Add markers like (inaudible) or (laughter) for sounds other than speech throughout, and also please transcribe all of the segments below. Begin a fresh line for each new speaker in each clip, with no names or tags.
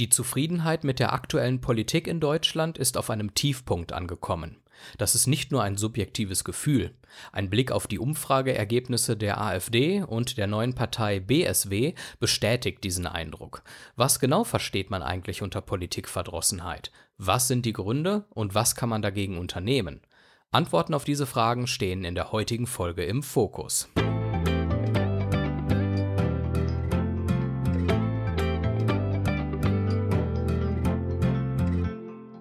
Die Zufriedenheit mit der aktuellen Politik in Deutschland ist auf einem Tiefpunkt angekommen. Das ist nicht nur ein subjektives Gefühl. Ein Blick auf die Umfrageergebnisse der AfD und der neuen Partei BSW bestätigt diesen Eindruck. Was genau versteht man eigentlich unter Politikverdrossenheit? Was sind die Gründe und was kann man dagegen unternehmen? Antworten auf diese Fragen stehen in der heutigen Folge im Fokus.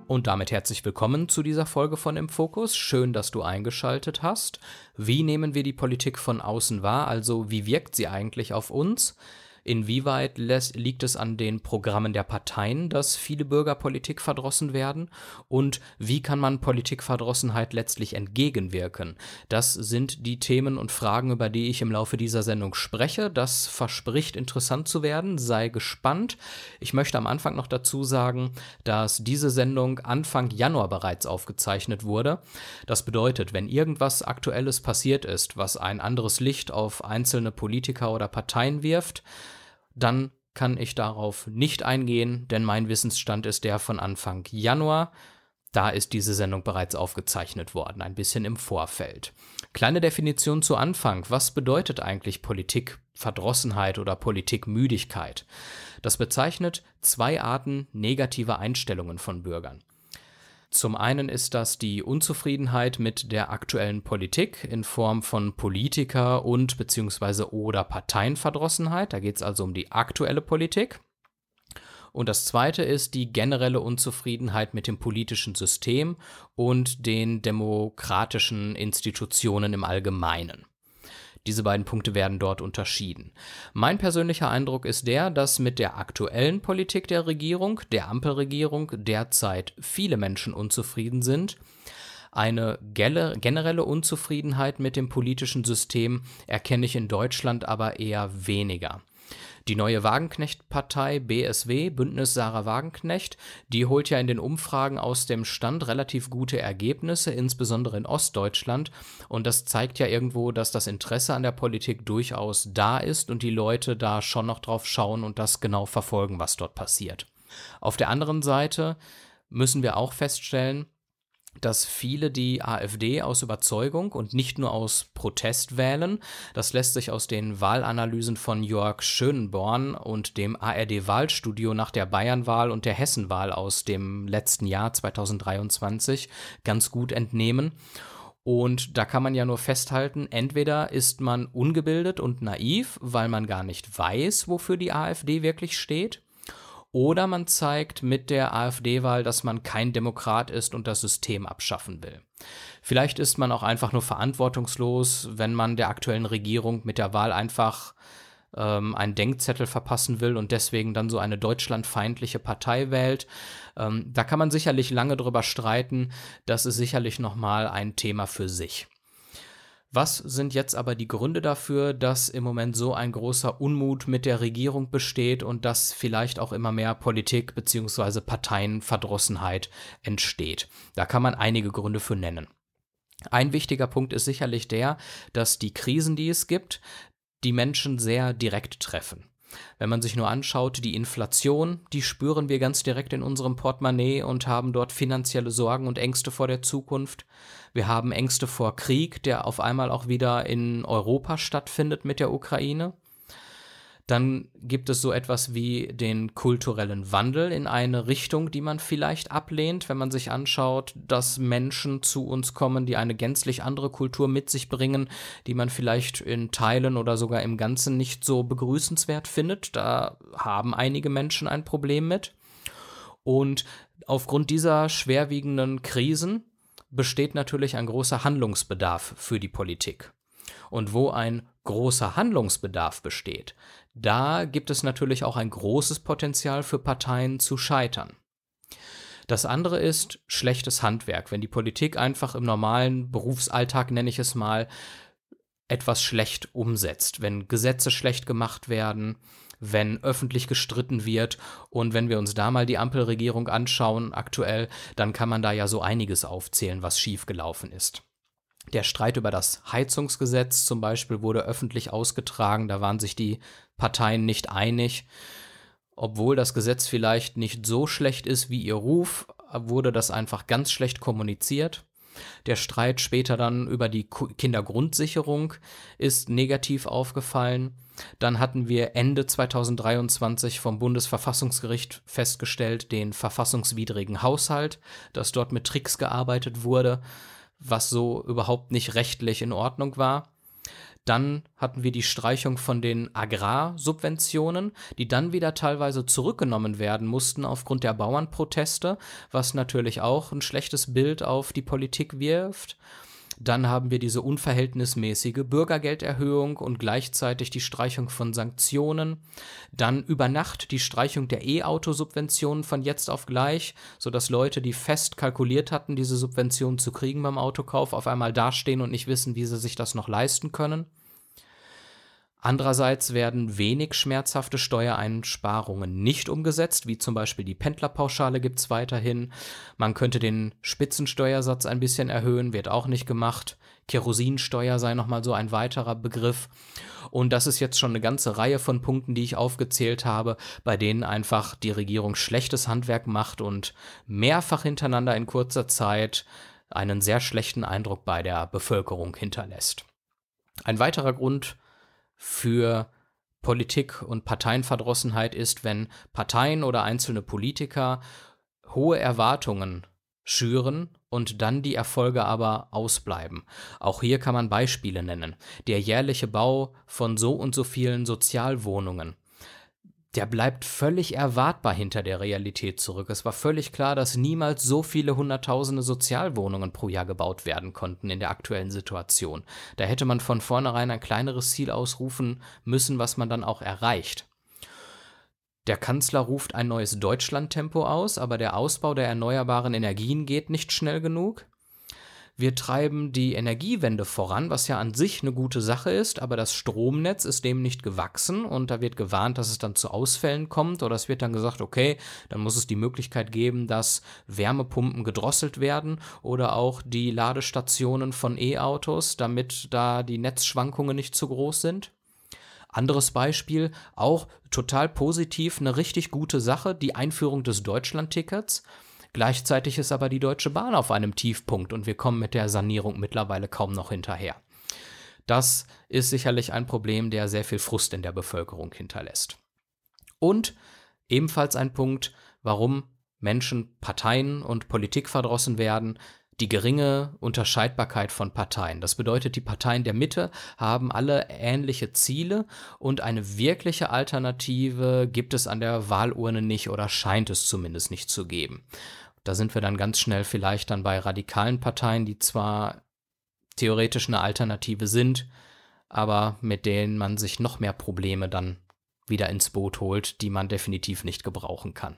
Und damit herzlich willkommen zu dieser Folge von Im Fokus. Schön, dass du eingeschaltet hast. Wie nehmen wir die Politik von außen wahr? Also wie wirkt sie eigentlich auf uns? Inwieweit lässt, liegt es an den Programmen der Parteien, dass viele Bürger Politik verdrossen werden? Und wie kann man Politikverdrossenheit letztlich entgegenwirken? Das sind die Themen und Fragen, über die ich im Laufe dieser Sendung spreche. Das verspricht interessant zu werden. Sei gespannt. Ich möchte am Anfang noch dazu sagen, dass diese Sendung Anfang Januar bereits aufgezeichnet wurde. Das bedeutet, wenn irgendwas Aktuelles passiert ist, was ein anderes Licht auf einzelne Politiker oder Parteien wirft, dann kann ich darauf nicht eingehen, denn mein Wissensstand ist der von Anfang Januar. Da ist diese Sendung bereits aufgezeichnet worden, ein bisschen im Vorfeld. Kleine Definition zu Anfang. Was bedeutet eigentlich Politikverdrossenheit oder Politikmüdigkeit? Das bezeichnet zwei Arten negativer Einstellungen von Bürgern. Zum einen ist das die Unzufriedenheit mit der aktuellen Politik in Form von Politiker und beziehungsweise oder Parteienverdrossenheit. Da geht es also um die aktuelle Politik. Und das zweite ist die generelle Unzufriedenheit mit dem politischen System und den demokratischen Institutionen im Allgemeinen. Diese beiden Punkte werden dort unterschieden. Mein persönlicher Eindruck ist der, dass mit der aktuellen Politik der Regierung, der Ampelregierung, derzeit viele Menschen unzufrieden sind. Eine generelle Unzufriedenheit mit dem politischen System erkenne ich in Deutschland aber eher weniger. Die neue Wagenknecht-Partei BSW, Bündnis Sarah Wagenknecht, die holt ja in den Umfragen aus dem Stand relativ gute Ergebnisse, insbesondere in Ostdeutschland. Und das zeigt ja irgendwo, dass das Interesse an der Politik durchaus da ist und die Leute da schon noch drauf schauen und das genau verfolgen, was dort passiert. Auf der anderen Seite müssen wir auch feststellen, dass viele die AfD aus Überzeugung und nicht nur aus Protest wählen. Das lässt sich aus den Wahlanalysen von Jörg Schönborn und dem ARD-Wahlstudio nach der Bayernwahl und der Hessenwahl aus dem letzten Jahr 2023 ganz gut entnehmen. Und da kann man ja nur festhalten, entweder ist man ungebildet und naiv, weil man gar nicht weiß, wofür die AfD wirklich steht, oder man zeigt mit der AfD-Wahl, dass man kein Demokrat ist und das System abschaffen will. Vielleicht ist man auch einfach nur verantwortungslos, wenn man der aktuellen Regierung mit der Wahl einfach ähm, einen Denkzettel verpassen will und deswegen dann so eine deutschlandfeindliche Partei wählt. Ähm, da kann man sicherlich lange drüber streiten. Das ist sicherlich nochmal ein Thema für sich. Was sind jetzt aber die Gründe dafür, dass im Moment so ein großer Unmut mit der Regierung besteht und dass vielleicht auch immer mehr Politik bzw. Parteienverdrossenheit entsteht? Da kann man einige Gründe für nennen. Ein wichtiger Punkt ist sicherlich der, dass die Krisen, die es gibt, die Menschen sehr direkt treffen. Wenn man sich nur anschaut, die Inflation, die spüren wir ganz direkt in unserem Portemonnaie und haben dort finanzielle Sorgen und Ängste vor der Zukunft. Wir haben Ängste vor Krieg, der auf einmal auch wieder in Europa stattfindet mit der Ukraine. Dann gibt es so etwas wie den kulturellen Wandel in eine Richtung, die man vielleicht ablehnt, wenn man sich anschaut, dass Menschen zu uns kommen, die eine gänzlich andere Kultur mit sich bringen, die man vielleicht in Teilen oder sogar im Ganzen nicht so begrüßenswert findet. Da haben einige Menschen ein Problem mit. Und aufgrund dieser schwerwiegenden Krisen besteht natürlich ein großer Handlungsbedarf für die Politik. Und wo ein großer Handlungsbedarf besteht, da gibt es natürlich auch ein großes Potenzial für Parteien zu scheitern. Das andere ist schlechtes Handwerk, wenn die Politik einfach im normalen Berufsalltag, nenne ich es mal, etwas schlecht umsetzt, wenn Gesetze schlecht gemacht werden, wenn öffentlich gestritten wird und wenn wir uns da mal die Ampelregierung anschauen aktuell, dann kann man da ja so einiges aufzählen, was schiefgelaufen ist. Der Streit über das Heizungsgesetz zum Beispiel wurde öffentlich ausgetragen, da waren sich die Parteien nicht einig. obwohl das Gesetz vielleicht nicht so schlecht ist wie ihr Ruf, wurde das einfach ganz schlecht kommuniziert. Der Streit später dann über die Kindergrundsicherung ist negativ aufgefallen. Dann hatten wir Ende 2023 vom Bundesverfassungsgericht festgestellt den verfassungswidrigen Haushalt, dass dort mit Tricks gearbeitet wurde, was so überhaupt nicht rechtlich in Ordnung war. Dann hatten wir die Streichung von den Agrarsubventionen, die dann wieder teilweise zurückgenommen werden mussten aufgrund der Bauernproteste, was natürlich auch ein schlechtes Bild auf die Politik wirft. Dann haben wir diese unverhältnismäßige Bürgergelderhöhung und gleichzeitig die Streichung von Sanktionen. Dann über Nacht die Streichung der E-Auto-Subventionen von jetzt auf gleich, sodass Leute, die fest kalkuliert hatten, diese Subventionen zu kriegen beim Autokauf, auf einmal dastehen und nicht wissen, wie sie sich das noch leisten können. Andererseits werden wenig schmerzhafte Steuereinsparungen nicht umgesetzt, wie zum Beispiel die Pendlerpauschale gibt es weiterhin. Man könnte den Spitzensteuersatz ein bisschen erhöhen, wird auch nicht gemacht. Kerosinsteuer sei nochmal so ein weiterer Begriff. Und das ist jetzt schon eine ganze Reihe von Punkten, die ich aufgezählt habe, bei denen einfach die Regierung schlechtes Handwerk macht und mehrfach hintereinander in kurzer Zeit einen sehr schlechten Eindruck bei der Bevölkerung hinterlässt. Ein weiterer Grund, für Politik und Parteienverdrossenheit ist, wenn Parteien oder einzelne Politiker hohe Erwartungen schüren und dann die Erfolge aber ausbleiben. Auch hier kann man Beispiele nennen. Der jährliche Bau von so und so vielen Sozialwohnungen der bleibt völlig erwartbar hinter der Realität zurück. Es war völlig klar, dass niemals so viele hunderttausende Sozialwohnungen pro Jahr gebaut werden konnten in der aktuellen Situation. Da hätte man von vornherein ein kleineres Ziel ausrufen müssen, was man dann auch erreicht. Der Kanzler ruft ein neues Deutschlandtempo aus, aber der Ausbau der erneuerbaren Energien geht nicht schnell genug. Wir treiben die Energiewende voran, was ja an sich eine gute Sache ist, aber das Stromnetz ist dem nicht gewachsen und da wird gewarnt, dass es dann zu Ausfällen kommt oder es wird dann gesagt, okay, dann muss es die Möglichkeit geben, dass Wärmepumpen gedrosselt werden oder auch die Ladestationen von E-Autos, damit da die Netzschwankungen nicht zu groß sind. Anderes Beispiel, auch total positiv, eine richtig gute Sache, die Einführung des Deutschlandtickets. tickets Gleichzeitig ist aber die Deutsche Bahn auf einem Tiefpunkt und wir kommen mit der Sanierung mittlerweile kaum noch hinterher. Das ist sicherlich ein Problem, der sehr viel Frust in der Bevölkerung hinterlässt. Und ebenfalls ein Punkt, warum Menschen Parteien und Politik verdrossen werden, die geringe Unterscheidbarkeit von Parteien. Das bedeutet, die Parteien der Mitte haben alle ähnliche Ziele und eine wirkliche Alternative gibt es an der Wahlurne nicht oder scheint es zumindest nicht zu geben. Da sind wir dann ganz schnell vielleicht dann bei radikalen Parteien, die zwar theoretisch eine Alternative sind, aber mit denen man sich noch mehr Probleme dann wieder ins Boot holt, die man definitiv nicht gebrauchen kann.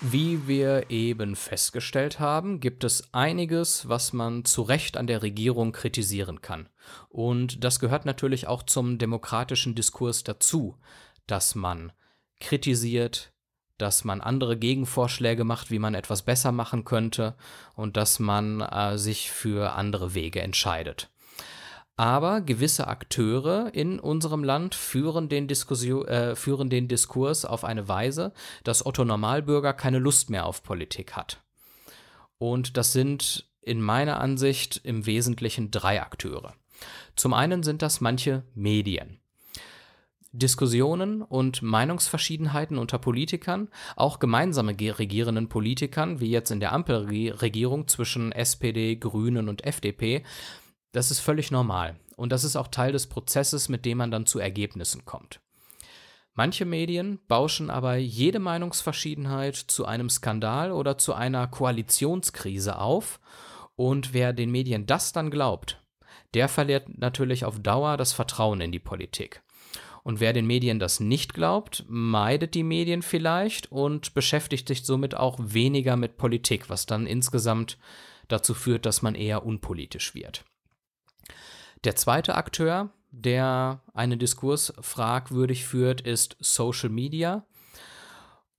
Wie wir eben festgestellt haben, gibt es einiges, was man zu Recht an der Regierung kritisieren kann. Und das gehört natürlich auch zum demokratischen Diskurs dazu, dass man kritisiert, dass man andere Gegenvorschläge macht, wie man etwas besser machen könnte und dass man äh, sich für andere Wege entscheidet. Aber gewisse Akteure in unserem Land führen den, Diskussion, äh, führen den Diskurs auf eine Weise, dass Otto Normalbürger keine Lust mehr auf Politik hat. Und das sind in meiner Ansicht im Wesentlichen drei Akteure. Zum einen sind das manche Medien. Diskussionen und Meinungsverschiedenheiten unter Politikern, auch gemeinsame regierenden Politikern, wie jetzt in der Ampelregierung zwischen SPD, Grünen und FDP, das ist völlig normal und das ist auch Teil des Prozesses, mit dem man dann zu Ergebnissen kommt. Manche Medien bauschen aber jede Meinungsverschiedenheit zu einem Skandal oder zu einer Koalitionskrise auf und wer den Medien das dann glaubt, der verliert natürlich auf Dauer das Vertrauen in die Politik. Und wer den Medien das nicht glaubt, meidet die Medien vielleicht und beschäftigt sich somit auch weniger mit Politik, was dann insgesamt dazu führt, dass man eher unpolitisch wird. Der zweite Akteur, der einen Diskurs fragwürdig führt, ist Social Media.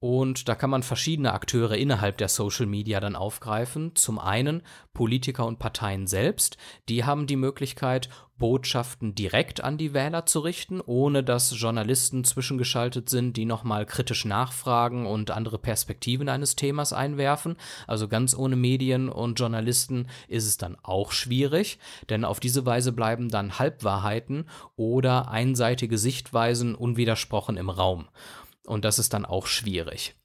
Und da kann man verschiedene Akteure innerhalb der Social Media dann aufgreifen. Zum einen Politiker und Parteien selbst, die haben die Möglichkeit, Botschaften direkt an die Wähler zu richten, ohne dass Journalisten zwischengeschaltet sind, die nochmal kritisch nachfragen und andere Perspektiven eines Themas einwerfen. Also ganz ohne Medien und Journalisten ist es dann auch schwierig, denn auf diese Weise bleiben dann Halbwahrheiten oder einseitige Sichtweisen unwidersprochen im Raum. Und das ist dann auch schwierig.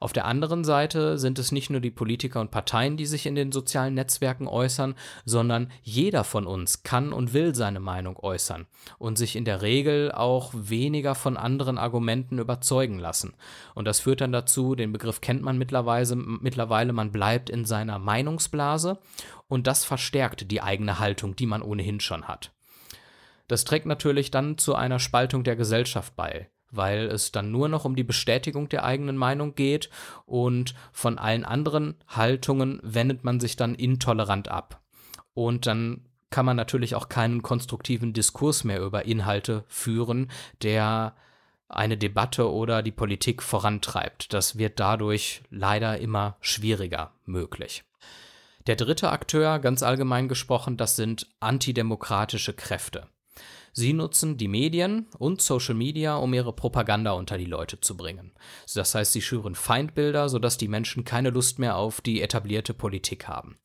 Auf der anderen Seite sind es nicht nur die Politiker und Parteien, die sich in den sozialen Netzwerken äußern, sondern jeder von uns kann und will seine Meinung äußern und sich in der Regel auch weniger von anderen Argumenten überzeugen lassen. Und das führt dann dazu, den Begriff kennt man mittlerweile, mittlerweile man bleibt in seiner Meinungsblase und das verstärkt die eigene Haltung, die man ohnehin schon hat. Das trägt natürlich dann zu einer Spaltung der Gesellschaft bei weil es dann nur noch um die Bestätigung der eigenen Meinung geht und von allen anderen Haltungen wendet man sich dann intolerant ab. Und dann kann man natürlich auch keinen konstruktiven Diskurs mehr über Inhalte führen, der eine Debatte oder die Politik vorantreibt. Das wird dadurch leider immer schwieriger möglich. Der dritte Akteur, ganz allgemein gesprochen, das sind antidemokratische Kräfte. Sie nutzen die Medien und Social Media, um ihre Propaganda unter die Leute zu bringen. Das heißt, sie schüren Feindbilder, sodass die Menschen keine Lust mehr auf die etablierte Politik haben.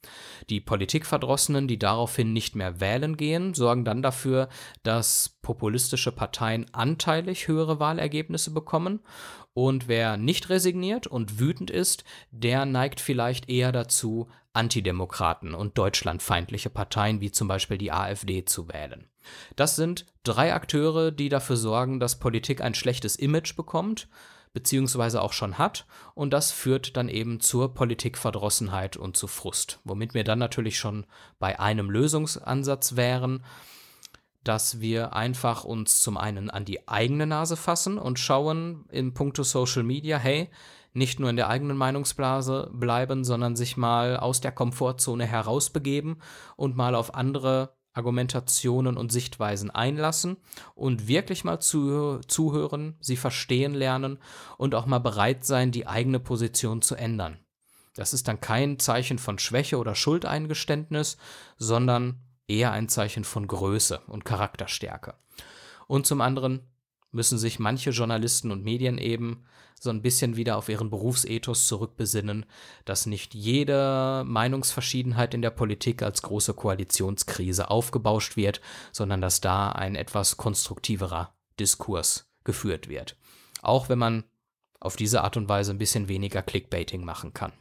Die Politikverdrossenen, die daraufhin nicht mehr wählen gehen, sorgen dann dafür, dass populistische Parteien anteilig höhere Wahlergebnisse bekommen und wer nicht resigniert und wütend ist, der neigt vielleicht eher dazu, Antidemokraten und deutschlandfeindliche Parteien wie zum Beispiel die AfD zu wählen. Das sind drei Akteure, die dafür sorgen, dass Politik ein schlechtes Image bekommt, beziehungsweise auch schon hat, und das führt dann eben zur Politikverdrossenheit und zu Frust, womit wir dann natürlich schon bei einem Lösungsansatz wären, dass wir einfach uns zum einen an die eigene Nase fassen und schauen in puncto Social Media, hey, nicht nur in der eigenen Meinungsblase bleiben, sondern sich mal aus der Komfortzone herausbegeben und mal auf andere Argumentationen und Sichtweisen einlassen und wirklich mal zu, zuhören, sie verstehen lernen und auch mal bereit sein, die eigene Position zu ändern. Das ist dann kein Zeichen von Schwäche oder Schuldeingeständnis, sondern eher ein Zeichen von Größe und Charakterstärke. Und zum anderen müssen sich manche Journalisten und Medien eben so ein bisschen wieder auf ihren Berufsethos zurückbesinnen, dass nicht jede Meinungsverschiedenheit in der Politik als große Koalitionskrise aufgebauscht wird, sondern dass da ein etwas konstruktiverer Diskurs geführt wird. Auch wenn man auf diese Art und Weise ein bisschen weniger Clickbaiting machen kann.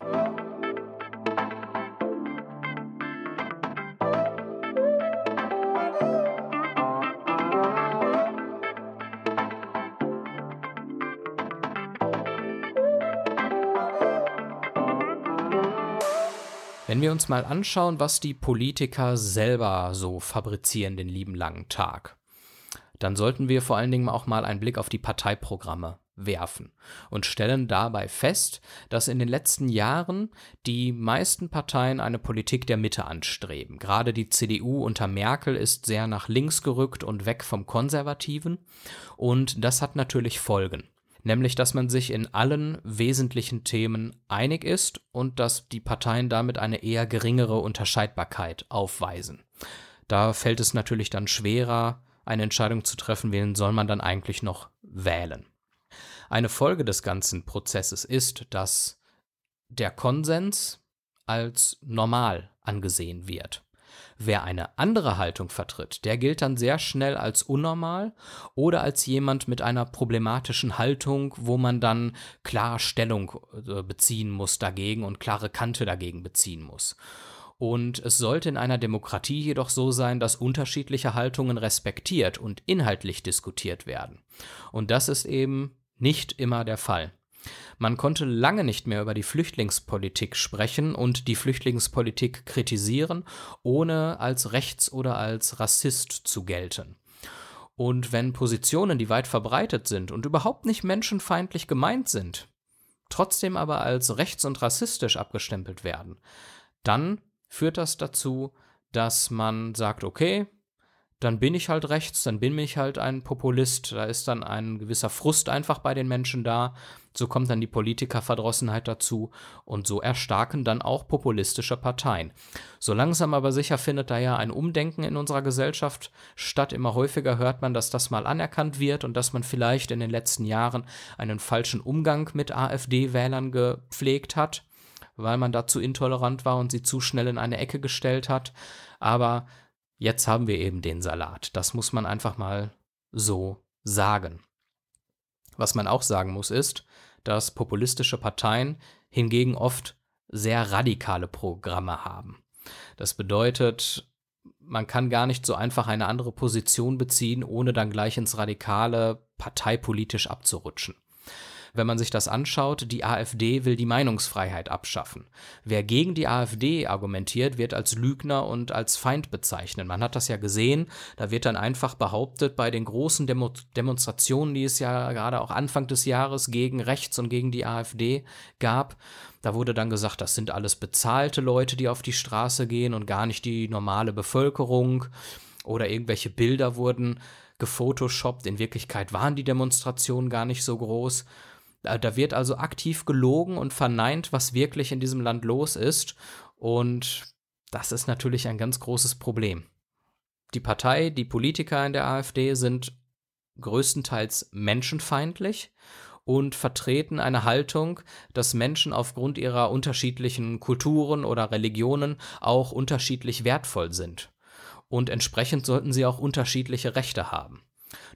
Uns mal anschauen, was die Politiker selber so fabrizieren den lieben langen Tag, dann sollten wir vor allen Dingen auch mal einen Blick auf die Parteiprogramme werfen und stellen dabei fest, dass in den letzten Jahren die meisten Parteien eine Politik der Mitte anstreben. Gerade die CDU unter Merkel ist sehr nach links gerückt und weg vom Konservativen. Und das hat natürlich Folgen nämlich dass man sich in allen wesentlichen Themen einig ist und dass die Parteien damit eine eher geringere Unterscheidbarkeit aufweisen. Da fällt es natürlich dann schwerer, eine Entscheidung zu treffen, wen soll man dann eigentlich noch wählen. Eine Folge des ganzen Prozesses ist, dass der Konsens als normal angesehen wird. Wer eine andere Haltung vertritt, der gilt dann sehr schnell als unnormal oder als jemand mit einer problematischen Haltung, wo man dann klar Stellung äh, beziehen muss dagegen und klare Kante dagegen beziehen muss. Und es sollte in einer Demokratie jedoch so sein, dass unterschiedliche Haltungen respektiert und inhaltlich diskutiert werden. Und das ist eben nicht immer der Fall. Man konnte lange nicht mehr über die Flüchtlingspolitik sprechen und die Flüchtlingspolitik kritisieren, ohne als rechts oder als Rassist zu gelten. Und wenn Positionen, die weit verbreitet sind und überhaupt nicht menschenfeindlich gemeint sind, trotzdem aber als rechts und rassistisch abgestempelt werden, dann führt das dazu, dass man sagt, okay, dann bin ich halt rechts, dann bin ich halt ein Populist, da ist dann ein gewisser Frust einfach bei den Menschen da, so kommt dann die Politikerverdrossenheit dazu und so erstarken dann auch populistische Parteien. So langsam aber sicher findet da ja ein Umdenken in unserer Gesellschaft statt. Immer häufiger hört man, dass das mal anerkannt wird und dass man vielleicht in den letzten Jahren einen falschen Umgang mit AfD-Wählern gepflegt hat, weil man dazu intolerant war und sie zu schnell in eine Ecke gestellt hat. Aber Jetzt haben wir eben den Salat. Das muss man einfach mal so sagen. Was man auch sagen muss, ist, dass populistische Parteien hingegen oft sehr radikale Programme haben. Das bedeutet, man kann gar nicht so einfach eine andere Position beziehen, ohne dann gleich ins Radikale parteipolitisch abzurutschen. Wenn man sich das anschaut, die AfD will die Meinungsfreiheit abschaffen. Wer gegen die AfD argumentiert, wird als Lügner und als Feind bezeichnet. Man hat das ja gesehen, da wird dann einfach behauptet, bei den großen Demo Demonstrationen, die es ja gerade auch Anfang des Jahres gegen rechts und gegen die AfD gab, da wurde dann gesagt, das sind alles bezahlte Leute, die auf die Straße gehen und gar nicht die normale Bevölkerung. Oder irgendwelche Bilder wurden gefotoshoppt. In Wirklichkeit waren die Demonstrationen gar nicht so groß. Da wird also aktiv gelogen und verneint, was wirklich in diesem Land los ist. Und das ist natürlich ein ganz großes Problem. Die Partei, die Politiker in der AfD sind größtenteils menschenfeindlich und vertreten eine Haltung, dass Menschen aufgrund ihrer unterschiedlichen Kulturen oder Religionen auch unterschiedlich wertvoll sind. Und entsprechend sollten sie auch unterschiedliche Rechte haben.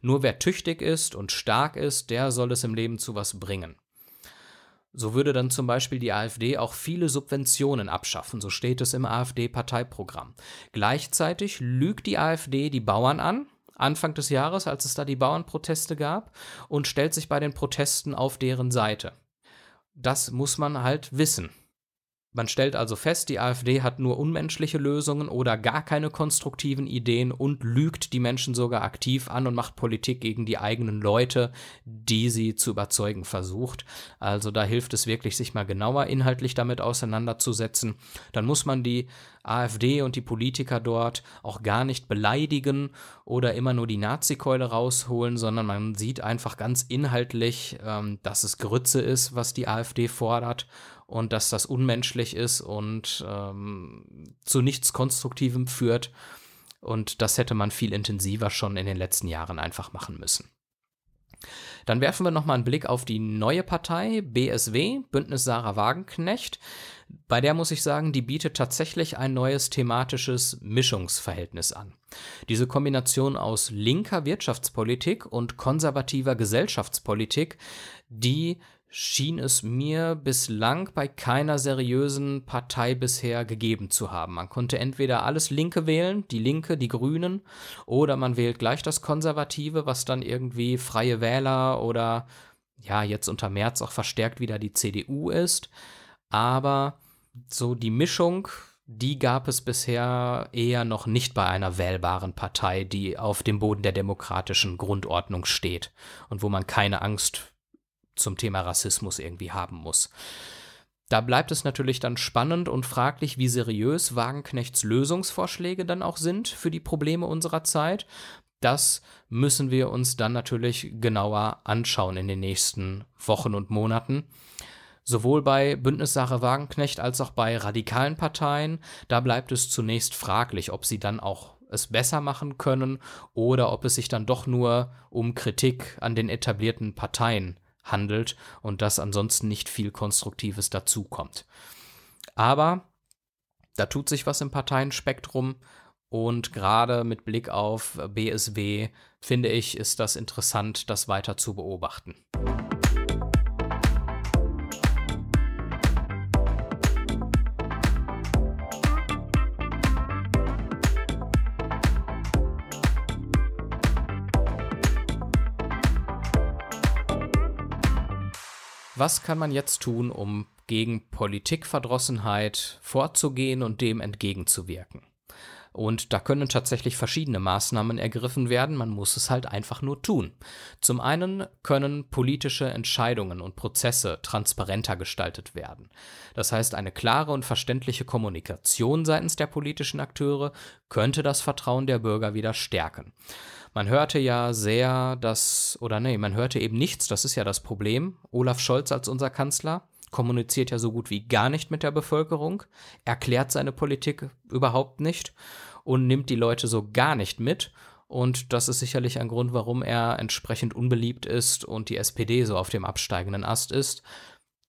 Nur wer tüchtig ist und stark ist, der soll es im Leben zu was bringen. So würde dann zum Beispiel die AfD auch viele Subventionen abschaffen, so steht es im AfD-Parteiprogramm. Gleichzeitig lügt die AfD die Bauern an, Anfang des Jahres, als es da die Bauernproteste gab, und stellt sich bei den Protesten auf deren Seite. Das muss man halt wissen. Man stellt also fest, die AfD hat nur unmenschliche Lösungen oder gar keine konstruktiven Ideen und lügt die Menschen sogar aktiv an und macht Politik gegen die eigenen Leute, die sie zu überzeugen versucht. Also da hilft es wirklich, sich mal genauer inhaltlich damit auseinanderzusetzen. Dann muss man die AfD und die Politiker dort auch gar nicht beleidigen oder immer nur die Nazikeule rausholen, sondern man sieht einfach ganz inhaltlich, ähm, dass es Grütze ist, was die AfD fordert und dass das unmenschlich ist und ähm, zu nichts Konstruktivem führt. Und das hätte man viel intensiver schon in den letzten Jahren einfach machen müssen. Dann werfen wir nochmal einen Blick auf die neue Partei, BSW, Bündnis Sarah Wagenknecht. Bei der muss ich sagen, die bietet tatsächlich ein neues thematisches Mischungsverhältnis an. Diese Kombination aus linker Wirtschaftspolitik und konservativer Gesellschaftspolitik, die schien es mir bislang bei keiner seriösen Partei bisher gegeben zu haben. Man konnte entweder alles Linke wählen, die Linke, die Grünen, oder man wählt gleich das Konservative, was dann irgendwie Freie Wähler oder ja, jetzt unter März auch verstärkt wieder die CDU ist. Aber so die Mischung, die gab es bisher eher noch nicht bei einer wählbaren Partei, die auf dem Boden der demokratischen Grundordnung steht und wo man keine Angst zum Thema Rassismus irgendwie haben muss. Da bleibt es natürlich dann spannend und fraglich, wie seriös Wagenknechts Lösungsvorschläge dann auch sind für die Probleme unserer Zeit. Das müssen wir uns dann natürlich genauer anschauen in den nächsten Wochen und Monaten. Sowohl bei Bündnissache Wagenknecht als auch bei radikalen Parteien, da bleibt es zunächst fraglich, ob sie dann auch es besser machen können oder ob es sich dann doch nur um Kritik an den etablierten Parteien handelt und dass ansonsten nicht viel Konstruktives dazukommt. Aber da tut sich was im Parteienspektrum und gerade mit Blick auf BSW finde ich, ist das interessant, das weiter zu beobachten. Was kann man jetzt tun, um gegen Politikverdrossenheit vorzugehen und dem entgegenzuwirken? Und da können tatsächlich verschiedene Maßnahmen ergriffen werden, man muss es halt einfach nur tun. Zum einen können politische Entscheidungen und Prozesse transparenter gestaltet werden. Das heißt, eine klare und verständliche Kommunikation seitens der politischen Akteure könnte das Vertrauen der Bürger wieder stärken. Man hörte ja sehr, dass, oder nee, man hörte eben nichts, das ist ja das Problem. Olaf Scholz als unser Kanzler kommuniziert ja so gut wie gar nicht mit der Bevölkerung, erklärt seine Politik überhaupt nicht und nimmt die Leute so gar nicht mit. Und das ist sicherlich ein Grund, warum er entsprechend unbeliebt ist und die SPD so auf dem absteigenden Ast ist.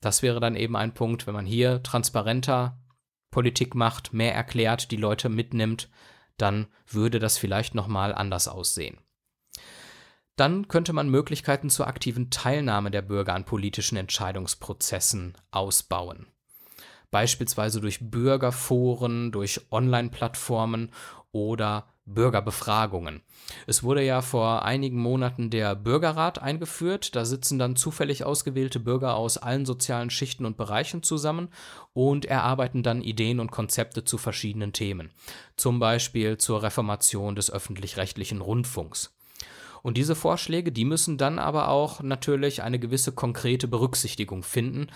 Das wäre dann eben ein Punkt, wenn man hier transparenter Politik macht, mehr erklärt, die Leute mitnimmt, dann würde das vielleicht noch mal anders aussehen. Dann könnte man Möglichkeiten zur aktiven Teilnahme der Bürger an politischen Entscheidungsprozessen ausbauen. Beispielsweise durch Bürgerforen, durch Online-Plattformen oder Bürgerbefragungen. Es wurde ja vor einigen Monaten der Bürgerrat eingeführt. Da sitzen dann zufällig ausgewählte Bürger aus allen sozialen Schichten und Bereichen zusammen und erarbeiten dann Ideen und Konzepte zu verschiedenen Themen. Zum Beispiel zur Reformation des öffentlich-rechtlichen Rundfunks. Und diese Vorschläge, die müssen dann aber auch natürlich eine gewisse konkrete Berücksichtigung finden,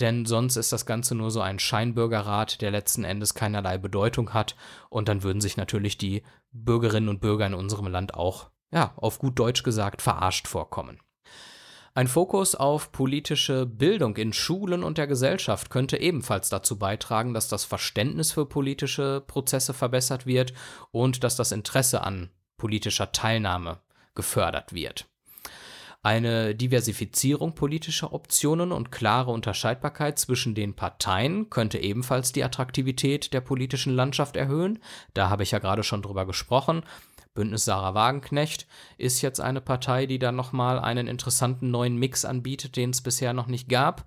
denn sonst ist das Ganze nur so ein Scheinbürgerrat, der letzten Endes keinerlei Bedeutung hat und dann würden sich natürlich die Bürgerinnen und Bürger in unserem Land auch, ja, auf gut Deutsch gesagt, verarscht vorkommen. Ein Fokus auf politische Bildung in Schulen und der Gesellschaft könnte ebenfalls dazu beitragen, dass das Verständnis für politische Prozesse verbessert wird und dass das Interesse an politischer Teilnahme gefördert wird. Eine Diversifizierung politischer Optionen und klare Unterscheidbarkeit zwischen den Parteien könnte ebenfalls die Attraktivität der politischen Landschaft erhöhen. Da habe ich ja gerade schon drüber gesprochen. Bündnis Sarah Wagenknecht ist jetzt eine Partei, die dann nochmal einen interessanten neuen Mix anbietet, den es bisher noch nicht gab.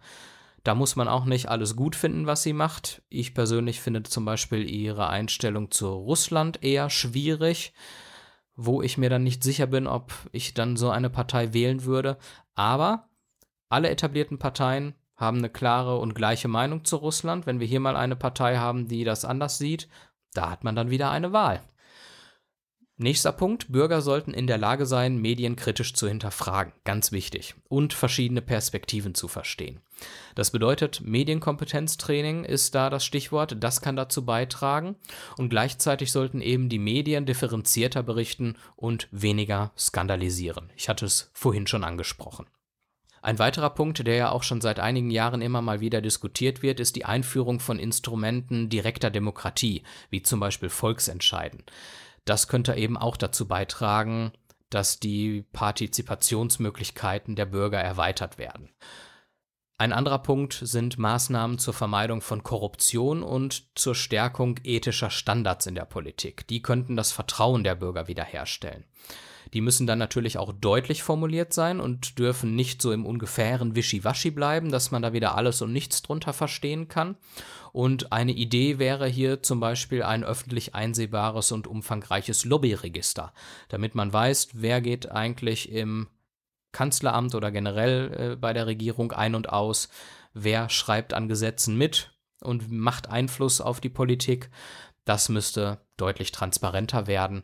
Da muss man auch nicht alles gut finden, was sie macht. Ich persönlich finde zum Beispiel ihre Einstellung zu Russland eher schwierig wo ich mir dann nicht sicher bin, ob ich dann so eine Partei wählen würde. Aber alle etablierten Parteien haben eine klare und gleiche Meinung zu Russland. Wenn wir hier mal eine Partei haben, die das anders sieht, da hat man dann wieder eine Wahl. Nächster Punkt, Bürger sollten in der Lage sein, Medien kritisch zu hinterfragen, ganz wichtig, und verschiedene Perspektiven zu verstehen. Das bedeutet, Medienkompetenztraining ist da das Stichwort, das kann dazu beitragen, und gleichzeitig sollten eben die Medien differenzierter berichten und weniger skandalisieren. Ich hatte es vorhin schon angesprochen. Ein weiterer Punkt, der ja auch schon seit einigen Jahren immer mal wieder diskutiert wird, ist die Einführung von Instrumenten direkter Demokratie, wie zum Beispiel Volksentscheiden. Das könnte eben auch dazu beitragen, dass die Partizipationsmöglichkeiten der Bürger erweitert werden. Ein anderer Punkt sind Maßnahmen zur Vermeidung von Korruption und zur Stärkung ethischer Standards in der Politik. Die könnten das Vertrauen der Bürger wiederherstellen. Die müssen dann natürlich auch deutlich formuliert sein und dürfen nicht so im ungefähren Wischiwaschi bleiben, dass man da wieder alles und nichts drunter verstehen kann. Und eine Idee wäre hier zum Beispiel ein öffentlich einsehbares und umfangreiches Lobbyregister, damit man weiß, wer geht eigentlich im Kanzleramt oder generell äh, bei der Regierung ein und aus, wer schreibt an Gesetzen mit und macht Einfluss auf die Politik. Das müsste deutlich transparenter werden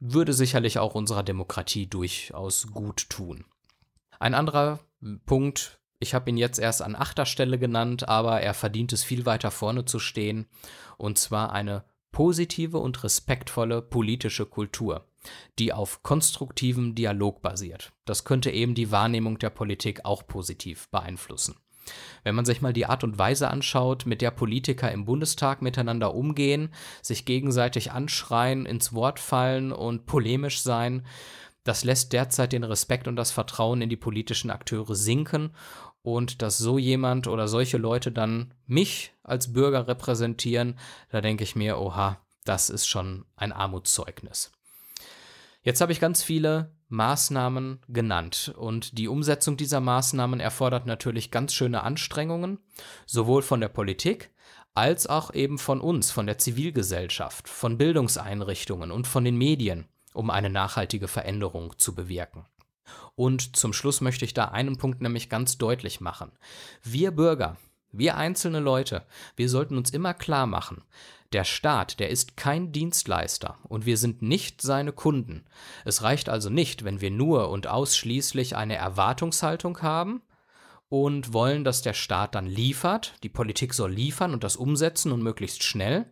würde sicherlich auch unserer Demokratie durchaus gut tun. Ein anderer Punkt, ich habe ihn jetzt erst an achter Stelle genannt, aber er verdient es viel weiter vorne zu stehen, und zwar eine positive und respektvolle politische Kultur, die auf konstruktivem Dialog basiert. Das könnte eben die Wahrnehmung der Politik auch positiv beeinflussen. Wenn man sich mal die Art und Weise anschaut, mit der Politiker im Bundestag miteinander umgehen, sich gegenseitig anschreien, ins Wort fallen und polemisch sein, das lässt derzeit den Respekt und das Vertrauen in die politischen Akteure sinken und dass so jemand oder solche Leute dann mich als Bürger repräsentieren, da denke ich mir, oha, das ist schon ein Armutszeugnis. Jetzt habe ich ganz viele Maßnahmen genannt und die Umsetzung dieser Maßnahmen erfordert natürlich ganz schöne Anstrengungen, sowohl von der Politik als auch eben von uns, von der Zivilgesellschaft, von Bildungseinrichtungen und von den Medien, um eine nachhaltige Veränderung zu bewirken. Und zum Schluss möchte ich da einen Punkt nämlich ganz deutlich machen. Wir Bürger, Wir einzelne Leute, wir sollten uns immer klar machen, der Staat, der ist kein Dienstleister und wir sind nicht seine Kunden. Es reicht also nicht, wenn wir nur und ausschließlich eine Erwartungshaltung haben und wollen, dass der Staat dann liefert, die Politik soll liefern und das umsetzen und möglichst schnell,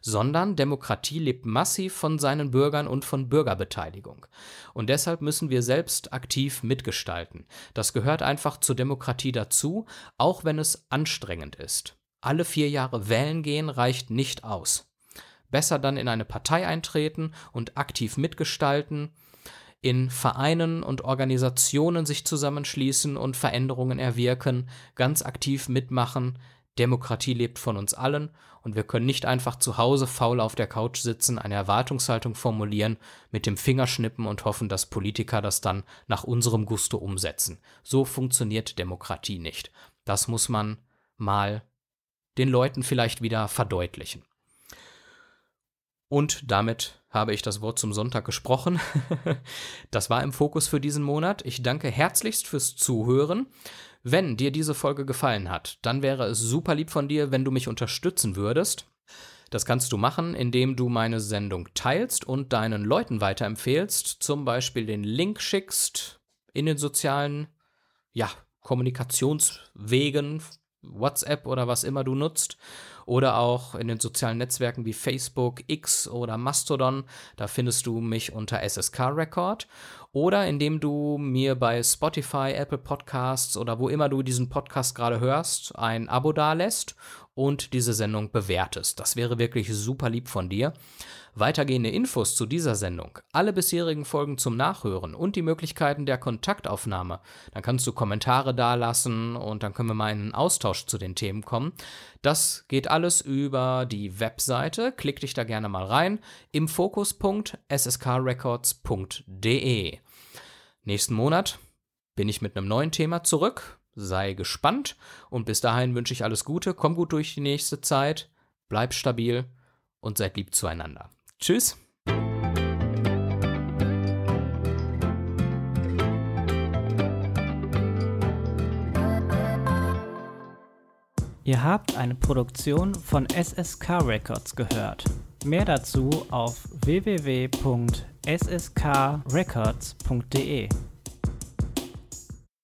sondern Demokratie lebt massiv von seinen Bürgern und von Bürgerbeteiligung. Und deshalb müssen wir selbst aktiv mitgestalten. Das gehört einfach zur Demokratie dazu, auch wenn es anstrengend ist. Alle vier Jahre wählen gehen reicht nicht aus. Besser dann in eine Partei eintreten und aktiv mitgestalten, in Vereinen und Organisationen sich zusammenschließen und Veränderungen erwirken, ganz aktiv mitmachen, Demokratie lebt von uns allen und wir können nicht einfach zu Hause faul auf der Couch sitzen, eine Erwartungshaltung formulieren, mit dem Finger schnippen und hoffen, dass Politiker das dann nach unserem Gusto umsetzen. So funktioniert Demokratie nicht. Das muss man mal den Leuten vielleicht wieder verdeutlichen. Und damit habe ich das Wort zum Sonntag gesprochen. (laughs) das war im Fokus für diesen Monat. Ich danke herzlichst fürs Zuhören. Wenn dir diese Folge gefallen hat, dann wäre es super lieb von dir, wenn du mich unterstützen würdest. Das kannst du machen, indem du meine Sendung teilst und deinen Leuten weiterempfehlst, zum Beispiel den Link schickst in den sozialen ja, Kommunikationswegen, WhatsApp oder was immer du nutzt oder auch in den sozialen Netzwerken wie Facebook, X oder Mastodon. Da findest du mich unter SSK Record oder indem du mir bei Spotify, Apple Podcasts oder wo immer du diesen Podcast gerade hörst, ein Abo dalässt und diese Sendung bewertest. Das wäre wirklich super lieb von dir. Weitergehende Infos zu dieser Sendung, alle bisherigen Folgen zum Nachhören und die Möglichkeiten der Kontaktaufnahme, dann kannst du Kommentare dalassen und dann können wir mal in einen Austausch zu den Themen kommen. Das geht alles über die Webseite. Klick dich da gerne mal rein im Fokus.sskrecords.de. Nächsten Monat bin ich mit einem neuen Thema zurück. Sei gespannt und bis dahin wünsche ich alles Gute, komm gut durch die nächste Zeit, bleib stabil und seid lieb zueinander. Tschüss.
Ihr habt eine Produktion von SSK Records gehört. Mehr dazu auf www.sskrecords.de.